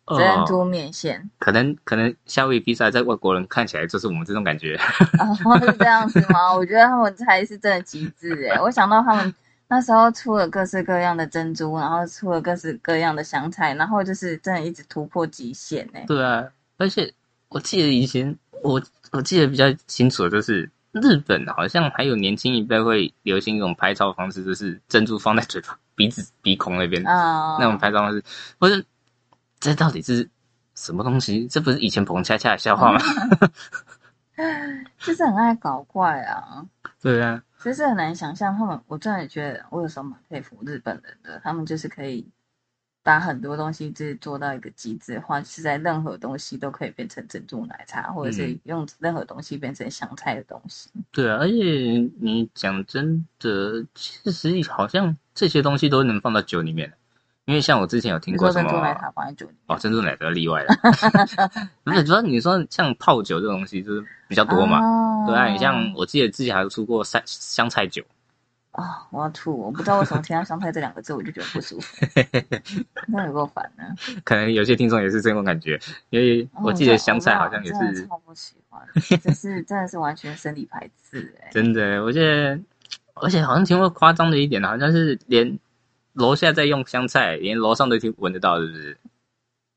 哦珍珠面线，可能可能夏威夷披萨在外国人看起来就是我们这种感觉，<laughs> 哦是这样子吗？我觉得他们才是真的极致哎！我想到他们那时候出了各式各样的珍珠，然后出了各式各样的香菜，然后就是真的一直突破极限哎。对啊，而且我记得以前我我记得比较清楚的就是日本好像还有年轻一辈会流行一种拍照方式，就是珍珠放在嘴巴、鼻子、鼻孔那边、啊、那种拍照方式，不是这到底是什么东西？这不是以前彭恰恰的笑话吗？<laughs> 就是很爱搞怪啊。对啊，其实很难想象他们，我真的觉得我有时候蛮佩服日本人的，他们就是可以把很多东西就是做到一个极致化，是在任何东西都可以变成珍珠奶茶，或者是嗯。用任何东西变成香菜的东西。对啊，而且你讲真的，其实好像这些东西都能放到酒里面，因为像我之前有听过什么珍珠奶茶放在酒里面哦，珍珠奶茶例外了，<laughs> 不是主要你说像泡酒这种东西就是比较多嘛，哦。对啊，你像我记得之前还出过香香菜酒，啊、我要吐！我不知道为什么听到香菜这两个字我就觉得不舒服，<laughs> 那有够烦的。可能有些听众也是这种感觉，因为哦我记得香菜好像也是真的是超不喜欢，这是真的是完全生理排斥哎、<laughs> 真的，我记得，而且好像听过夸张的一点，好像是连楼下在用香菜，连楼上都听闻得到，是不是？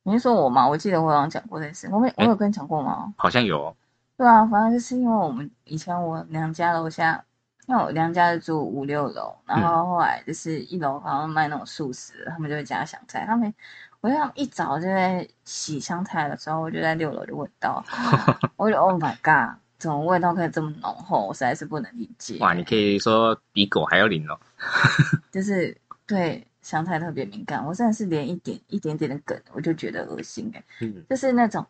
你是说我吗？我记得我好像讲过这件事，我没我哎有跟你讲过吗？好像有哦，对啊，反正就是因为我们以前我娘家楼下，因为我娘家是住五六楼，然后后来就是一楼好像卖那种素食的，他们就会加香菜。他们我一早就在洗香菜的时候，我就在六楼就闻到，<laughs> 我就 Oh my God，怎么味道可以这么浓厚？我实在是不能理解。哇，你可以说比狗还要灵哦。就是对香菜特别敏感，我真的是连一点一点点的梗我就觉得恶心哎、嗯，就是那种，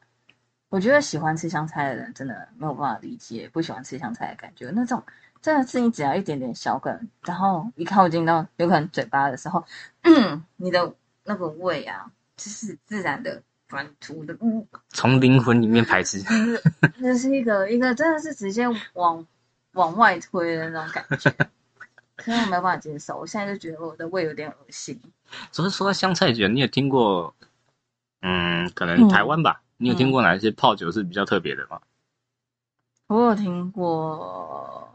我觉得喜欢吃香菜的人真的没有办法理解不喜欢吃香菜的感觉。那种真的是你只要一点点小梗，然后一靠近到有可能嘴巴的时候，嗯，你的那个胃啊，就是自然的反出的，嗯，从灵魂里面排斥。就是这是一个一个真的是直接往往外推的那种感觉。可是我没有办法接受，我现在就觉得我的胃有点恶心。只是说到香菜卷，你有听过？嗯，可能台湾吧。你有听过哪一些泡酒是比较特别的吗？我有听过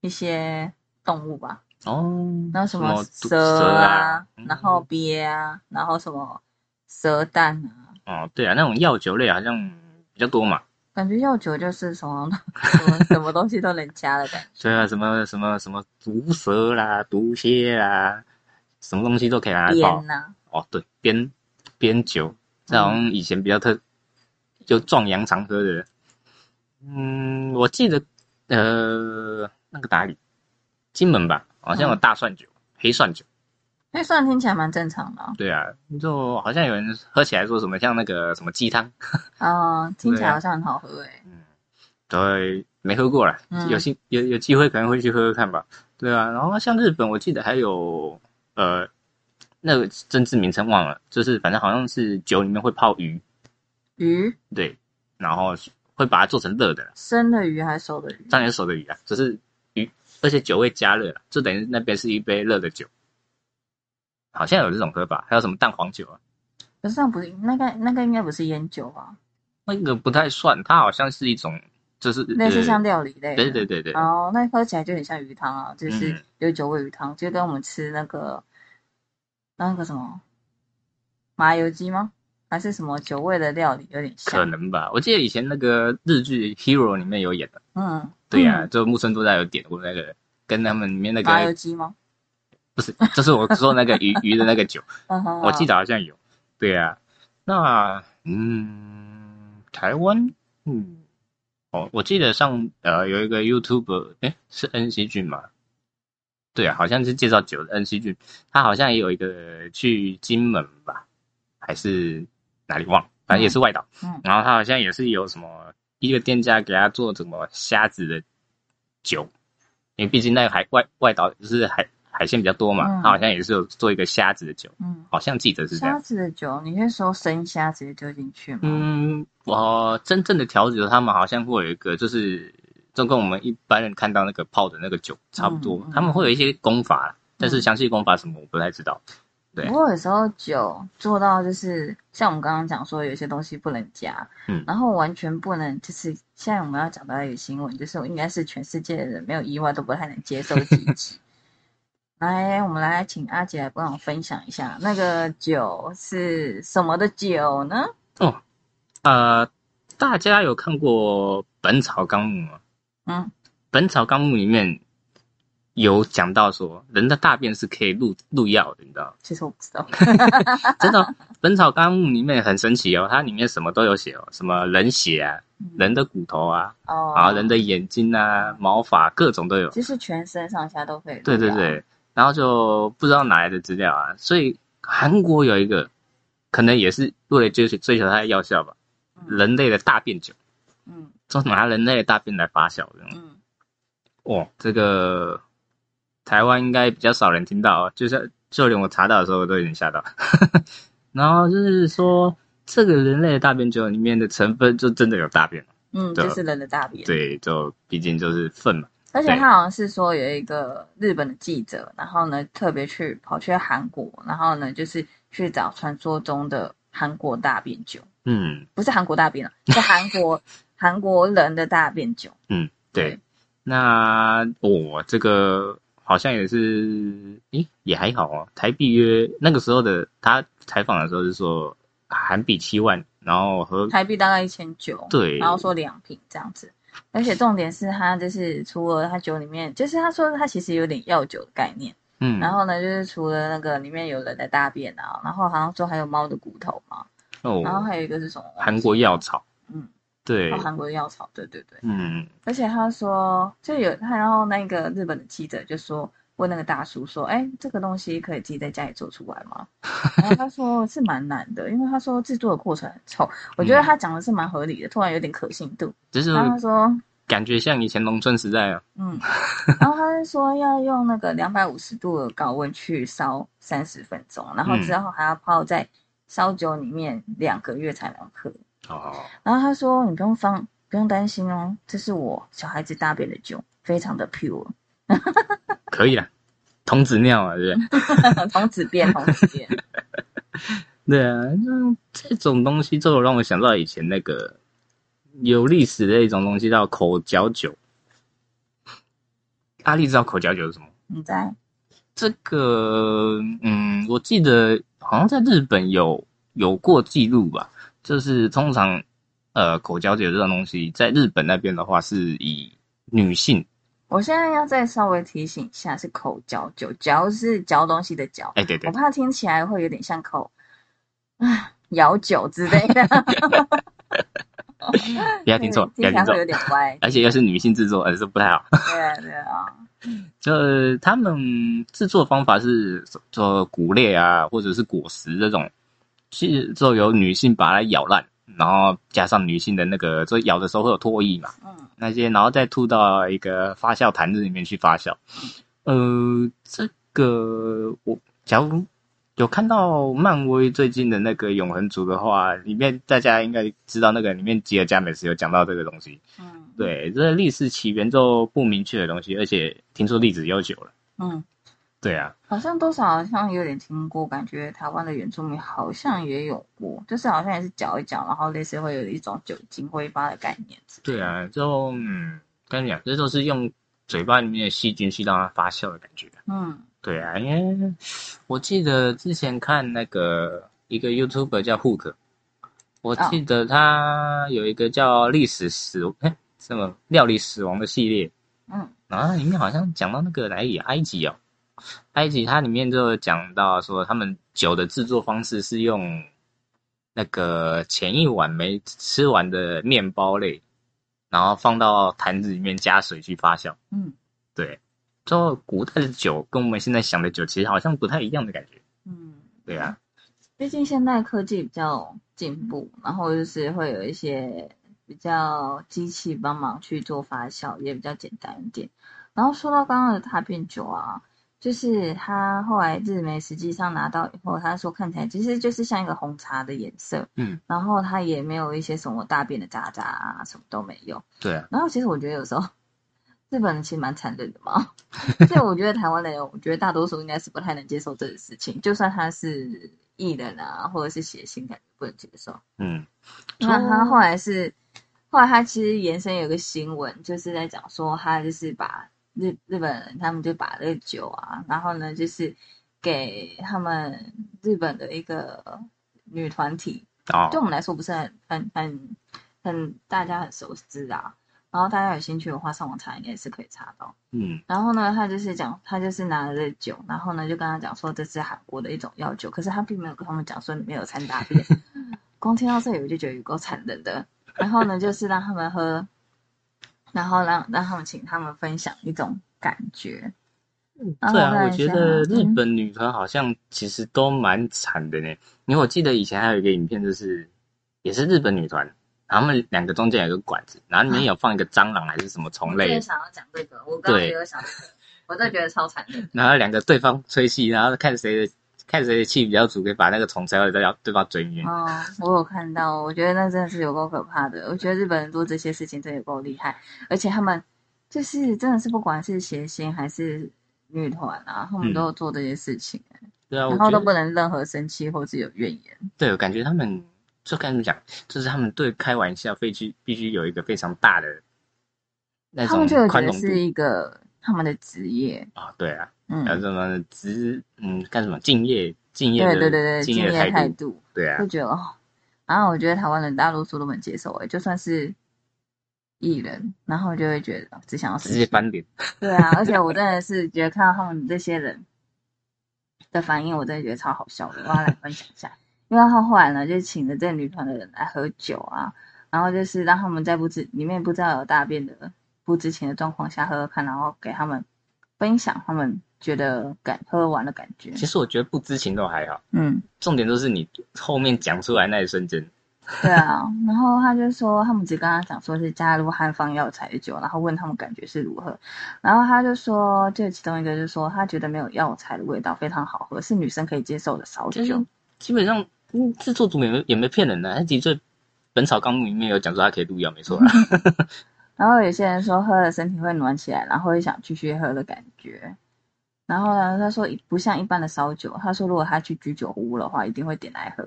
一些动物吧，哦，然后什么蛇啊啊，，然后鳖啊，然后什么蛇蛋啊，哦，对啊，那种药酒类好像比较多嘛。感觉药酒就是什么什么什么东西都能加的感觉。<laughs> 对啊，什么什么什么毒蛇啦、毒蝎啦，什么东西都可以拿来泡哦，对，边边酒，这好像以前比较特，就壮阳常喝的。嗯，我记得呃那个哪里，金门吧，好像有大蒜酒、黑蒜酒。黑蒜听起来蛮正常的、啊，对啊，就好像有人喝起来说什么像那个什么鸡汤，<laughs> 哦，听起来好像很好喝诶。嗯，对，没喝过啦，嗯有兴有有机会可能会去喝喝看吧。对啊，然后像日本，我记得还有呃那个政治名称忘了，就是反正好像是酒里面会泡鱼，鱼，对，然后会把它做成热的，生的鱼还是熟的鱼？当然熟的鱼啊，只是鱼，而且酒会加热了，就等于那边是一杯热的酒，好像有这种喝法，还有什么蛋黄酒啊，可是那不是那个那个应该不是烟酒吧？那个不太算，它好像是一种就是类似像料理类的。对对对对，哦，那喝起来就很像鱼汤啊，就是嗯有酒味鱼汤，就跟我们吃那个那个什么麻油鸡吗？还是什么酒味的料理有点像？可能吧。我记得以前那个日剧《Hero》里面有演的，嗯，对呀、嗯就木村多哉有点过那个，跟他们里面那麻油个鸡吗？不是，就是我说那个鱼 <laughs> 鱼的那个酒，我记得好像有。对呀、那嗯，台湾嗯，哦，我记得上呃有一个 YouTube，哎，是恩熙俊吗？对啊，好像是介绍酒的恩熙俊，他好像也有一个去金门吧，还是哪里忘了，反正也是外岛。嗯然后他好像也是有什么一个店家给他做什么虾子的酒，因为毕竟那个海外外岛就是海海鲜比较多嘛，嗯他好像也是有做一个虾子的酒，嗯，好像记得是这虾。子的酒，你是说生虾直接丢进去吗？嗯，我真正的调酒，他们好像会有一个，就是就跟我们一般人看到那个泡的那个酒差不多，嗯嗯他们会有一些功法，但是详细功法什么我不太知道。对不过有时候酒做到就是像我们刚刚讲说，有些东西不能加，嗯然后完全不能，就是现在我们要讲到一个新闻，就是应该是全世界的人没有意外都不太能接受自己。<laughs> 来，我们来请阿姐来帮我分享一下，那个酒是什么的酒呢？哦，呃，大家有看过《本草纲目》吗？嗯，《本草纲目》里面有讲到说，人的大便是可以入入药的，你知道吗？其实我不知道。<laughs> 真的哦，《本草纲目》里面很神奇哦，它里面什么都有写哦，什么人血啊、人的骨头啊，哦，然后人的眼睛啊、毛发各种都有。其实全身上下都可以。对对，对，然后就不知道哪来的资料啊，所以韩国有一个，可能也是为了追求追求它的药效吧，人类的大便酒，嗯就拿人类的大便来发酵。嗯，哇，这个台湾应该比较少人听到啊，就是就连我查到的时候我都有点吓到。<laughs> 然后就是说，这个人类的大便酒里面的成分就真的有大便，嗯，就是人的大便。对，就毕竟就是粪嘛。而且他好像是说有一个日本的记者，然后呢特别去跑去韩国，然后呢就是去找传说中的韩国大便酒，嗯不是韩国大便啊，是韩国 <laughs> 韩国人的大便酒。嗯，对。那我、这个好像也是，诶，也还好哦。台币约那个时候的他采访的时候是说韩币七万，然后和台币大概一千九，对然后说两瓶这样子。而且重点是他就是除了他酒里面，就是他说他其实有点药酒的概念，嗯，然后呢就是除了那个里面有人的大便啊，然后好像说还有猫的骨头嘛，哦，然后还有一个是什么？韩国药草，嗯，对哦，，韩国的药草，对对对。嗯而且他说，就有他，然后那个日本的记者就说，问那个大叔说，哎，这个东西可以自己在家里做出来吗？<laughs> 然后他说是蛮难的，因为他说制作的过程很臭。我觉得他讲的是蛮合理的，突然有点可信度。就是他说，感觉像以前农村时代啊，嗯，<laughs> 然后他是说要用那个两百五十度的高温去烧三十分钟，然后之后还要泡在烧酒里面两个月才能喝。哦，然后他说：“你不用放，不用担心哦，这是我小孩子大便的酒，非常的 pure，<laughs> 可以啦，童子尿啊，对不对？<laughs> 童子便，童子便。<laughs> 对啊，那这种东西就让我想到以前那个有历史的一种东西叫口角酒。阿丽知道口角酒是什么？你在这个，嗯，我记得好像在日本有有过记录吧。就是通常，呃，口嚼酒这种东西，在日本那边的话，是以女性，我现在要再稍微提醒一下，是口嚼酒，嚼是嚼东西的嚼，哎，对对我，怕听起来会有点像口啊咬酒之类的，<laughs> 不要听错，不要听错听起来会有，点歪。<laughs> 而且又是女性制作，呃，是不太好。对啊，对啊，就他们制作方法是做谷类啊，或者是果实这种，是就由女性把它咬烂，然后加上女性的那个，就咬的时候会有唾液嘛，嗯那些，然后再吐到一个发酵坛子里面去发酵。呃，这个我假如有看到漫威最近的那个永恒族的话，里面大家应该知道那个里面吉尔加美斯有讲到这个东西。嗯，对，这历史起源就不明确的东西，而且听说历史悠久了。嗯，对啊，好像多少好像有点听过，感觉台湾的原住民好像也有过，就是好像也是搅一搅，然后类似会有一种酒精挥发的概念。对，啊，就嗯，跟你讲，这都是用嘴巴里面的细菌去让它发酵的感觉。嗯对啊，因为我记得之前看那个一个 YouTuber 叫 Hook，我记得他有一个叫历史死哎什么料理死亡的系列，嗯然后里面好像讲到那个哪里埃及哦，埃及它里面就讲到说他们酒的制作方式是用那个前一晚没吃完的面包类，然后放到坛子里面加水去发酵。嗯对，就古代的酒跟我们现在想的酒其实好像不太一样的感觉。嗯，对啊，毕竟现代科技比较进步，然后就是会有一些比较机器帮忙去做发酵，也比较简单一点。然后说到刚刚的大便酒啊，就是他后来日媒实际上拿到以后，他说看起来其实就是像一个红茶的颜色，嗯，然后他也没有一些什么大便的渣渣啊，什么都没有。对啊，然后其实我觉得有时候 <laughs> 日本人其实蛮残忍的嘛，<laughs> 所以我觉得台湾的人，我觉得大多数应该是不太能接受这个事情，就算他是艺人啊，或者是写信，感觉不能接受。嗯，那他后来是，后来他其实延伸有个新闻，就是在讲说他就是把日日本人他们就把这个酒啊，然后呢就是给他们日本的一个女团体，哦对，我们来说不是很很很很大家很熟知啊。然后大家有兴趣的话，上网查应该是可以查到。嗯，然后呢，他就是讲，他就是拿了这酒，然后呢就跟他讲说这是韩国的一种药酒，可是他并没有跟他们讲说里面有掺大便。<laughs> 光听到这里我就觉得有够残忍的。然后呢，就是让他们喝，然后让让他们请他们分享一种感觉。嗯对啊，我觉得日嗯本女团好像其实都蛮惨的呢。因为我记得以前还有一个影片，就是也是日本女团，然后他们两个中间有个管子，然后里面有放一个蟑螂还是什么虫类我也，想要讲这个，我刚刚也有想，我真的觉得超惨的。<laughs> 然后两个对方吹气，然后看谁的看谁的气比较足，可以把那个虫塞到对方对方嘴里面。哦，我有看到，我觉得那真的是有够可怕的。我觉得日本人做这些事情真的有够厉害，而且他们就是真的是不管是谐星还是女团啊，他们嗯都有做这些事情，对啊，然后都不能任何生气或是有怨言。对，我感觉他们就该怎么讲，就是他们对开玩笑必须必须有一个非常大的那种他们就有觉宽容度得是一个他们的职业，啊，对啊，嗯，还有什么职嗯干什么敬业敬业对的对对对，敬敬业态度，对啊。就，觉得哦，然后我觉得台湾人大多数都能接受，哎，就算是艺人，然后就会觉得只想要。直接翻脸，对啊，<laughs> 而且我真的是觉得看到他们这些人的反应，我真的觉得超好笑的。我要来分享一下，因为他后来呢，就请了这女团的人来喝酒啊，然后就是让他们在不知里面不知道有大便的不知情的状况下喝喝看，然后给他们分享他们觉得感喝完的感觉。其实我觉得不知情都还好，嗯，重点都是你后面讲出来那一瞬间，对啊，然后他就说他们只跟他讲说是加入汉方药材的酒，然后问他们感觉是如何，然后他就说，就其中一个就说他觉得没有药材的味道，非常好喝，是女生可以接受的烧就是酒。基本上嗯制作组也没也没骗人的，他的确《本草纲目》里面有讲说他可以入药，没错啦。<laughs> 然后有些人说喝了身体会暖起来，然后会想继续喝的感觉。然后呢，他说不像一般的烧酒，他说如果他去居酒屋的话，一定会点来喝。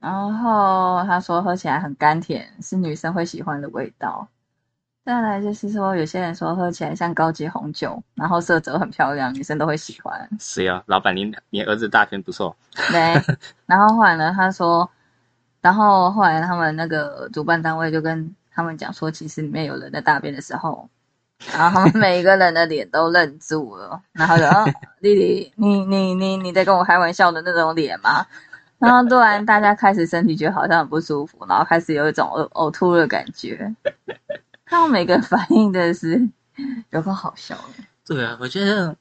然后他说喝起来很甘甜，是女生会喜欢的味道。再来就是说，有些人说喝起来像高级红酒，然后色泽很漂亮，女生都会喜欢。是呀，老板，您你儿子大片不错，对，然后后来呢，他说，然后后来他们那个主办单位就跟他们讲说，其实里面有人在大便的时候，然后他们每一个人的脸都愣住了，然后就，哦，丽丽，你你你你在跟我开玩笑的那种脸吗？然后突然大家开始身体觉得好像很不舒服，然后开始有一种呕呕吐的感觉。看到每个反应的是有个好笑的。对啊，我觉得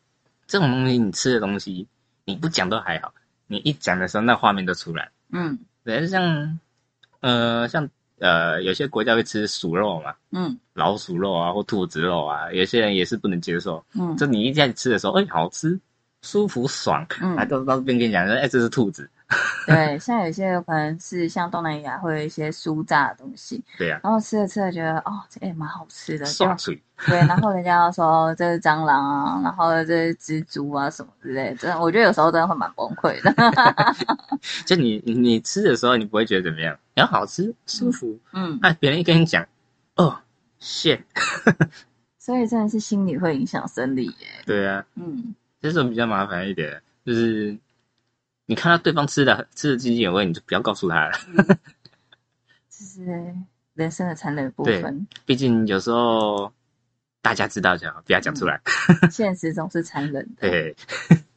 这种东西，你吃的东西，你不讲都还好，你一讲的时候，那画面都出来。嗯对，像呃像呃有些国家会吃鼠肉嘛，嗯老鼠肉啊或兔子肉啊，有些人也是不能接受。嗯，就你一开始吃的时候，哎，好吃，舒服爽，嗯还到到这边跟你讲说，哎，这是兔子。<laughs> 对，像有些可能是像东南亚会有一些酥炸的东西，对呀、然后吃着吃着觉得哦，这也蛮好吃的，就爽脆。对，然后人家要说哦这是蟑螂啊，<laughs> 然后这是蜘蛛啊什么之类的，真的，我觉得有时候真的会蛮崩溃的。<laughs> 就你你你吃的时候，你不会觉得怎么样，然后好吃舒服。嗯，那别人一跟你讲，哦，shit，<laughs> 所以真的是心理会影响生理耶。对啊，嗯这种比较麻烦一点，就是你看到对方吃的吃的津津有味，你就不要告诉他了。<laughs> 这是人生的残忍的部分，毕竟有时候大家知道就好，不要讲出来。<laughs> 现实总是残忍的。对，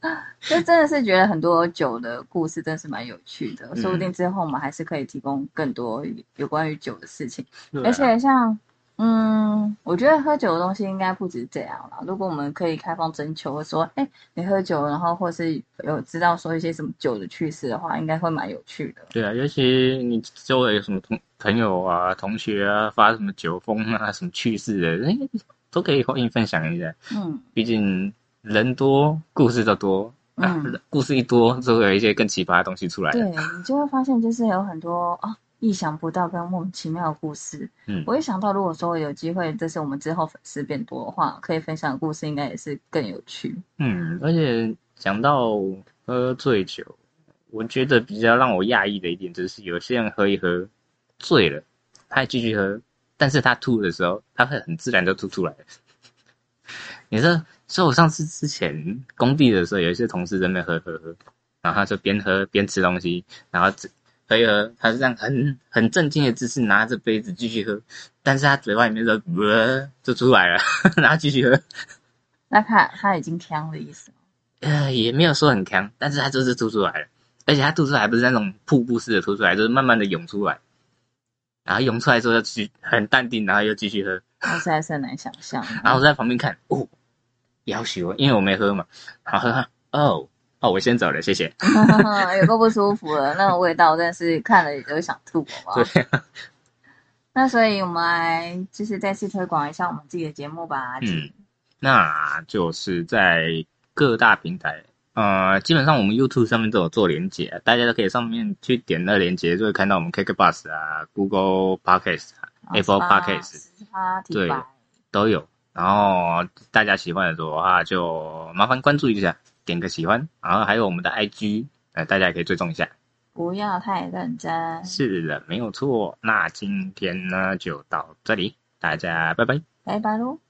<laughs> 就真的是觉得很多酒的故事真的是蛮有趣的，嗯说不定之后我们还是可以提供更多有关于酒的事情。啊而且像，嗯，我觉得喝酒的东西应该不止这样了。如果我们可以开放征求说，哎，你喝酒，然后或是有知道说一些什么酒的趣事的话，应该会蛮有趣的。对啊，尤其你周围有什么同朋友啊、同学啊发什么酒疯啊、什么趣事的，哎，都可以欢迎分享一下。嗯毕竟人多，故事就多。啊嗯，故事一多，就会有一些更奇葩的东西出来。对你就会发现，就是有很多啊意想不到跟莫名其妙的故事。嗯我一想到，如果说有机会，这是我们之后粉丝变多的话，可以分享的故事，应该也是更有趣。嗯，而且讲到喝醉酒，我觉得比较让我讶异的一点就是，有些人喝一喝醉了，他还继续喝，但是他吐的时候，他会很自然就吐出来。<laughs> 你说，所以我上次之前工地的时候，有一些同事在那边喝喝喝，然后他就边喝边吃东西，然后只喝一喝，他是这样很很正经的姿势拿着杯子继续喝，但是他嘴巴里面的呃 <laughs> 就出来了，<laughs> 然后继续喝。那他他已经呛的意思吗？呃，也没有说很呛，但是他就是吐出来了，而且他吐出来不是那种瀑布式的吐出来，就是慢慢的涌出来，然后涌出来之后又继续很淡定，然后又继续喝，我实在是很难想象。<laughs> 然后我在旁边看，哦，要求，因为我没喝嘛，然后喝，哦，哦，我先走了，谢谢。<laughs> 有够不舒服了，那种味道真的是看了也就想吐，好不好？对，<laughs> 那所以我们来就是再次推广一下我们自己的节目吧。嗯，那就是在各大平台，呃，基本上我们 YouTube 上面都有做连接，大家都可以上面去点那连接，就会看到我们 KK Bus 啊、Google Podcast 啊、Apple Podcast 对，都有。然后大家喜欢的话，就麻烦关注一下，点个喜欢。然后还有我们的 IG，呃，大家也可以追踪一下。不要太认真。是的，没有错。那今天呢就到这里，大家拜拜。拜拜喽。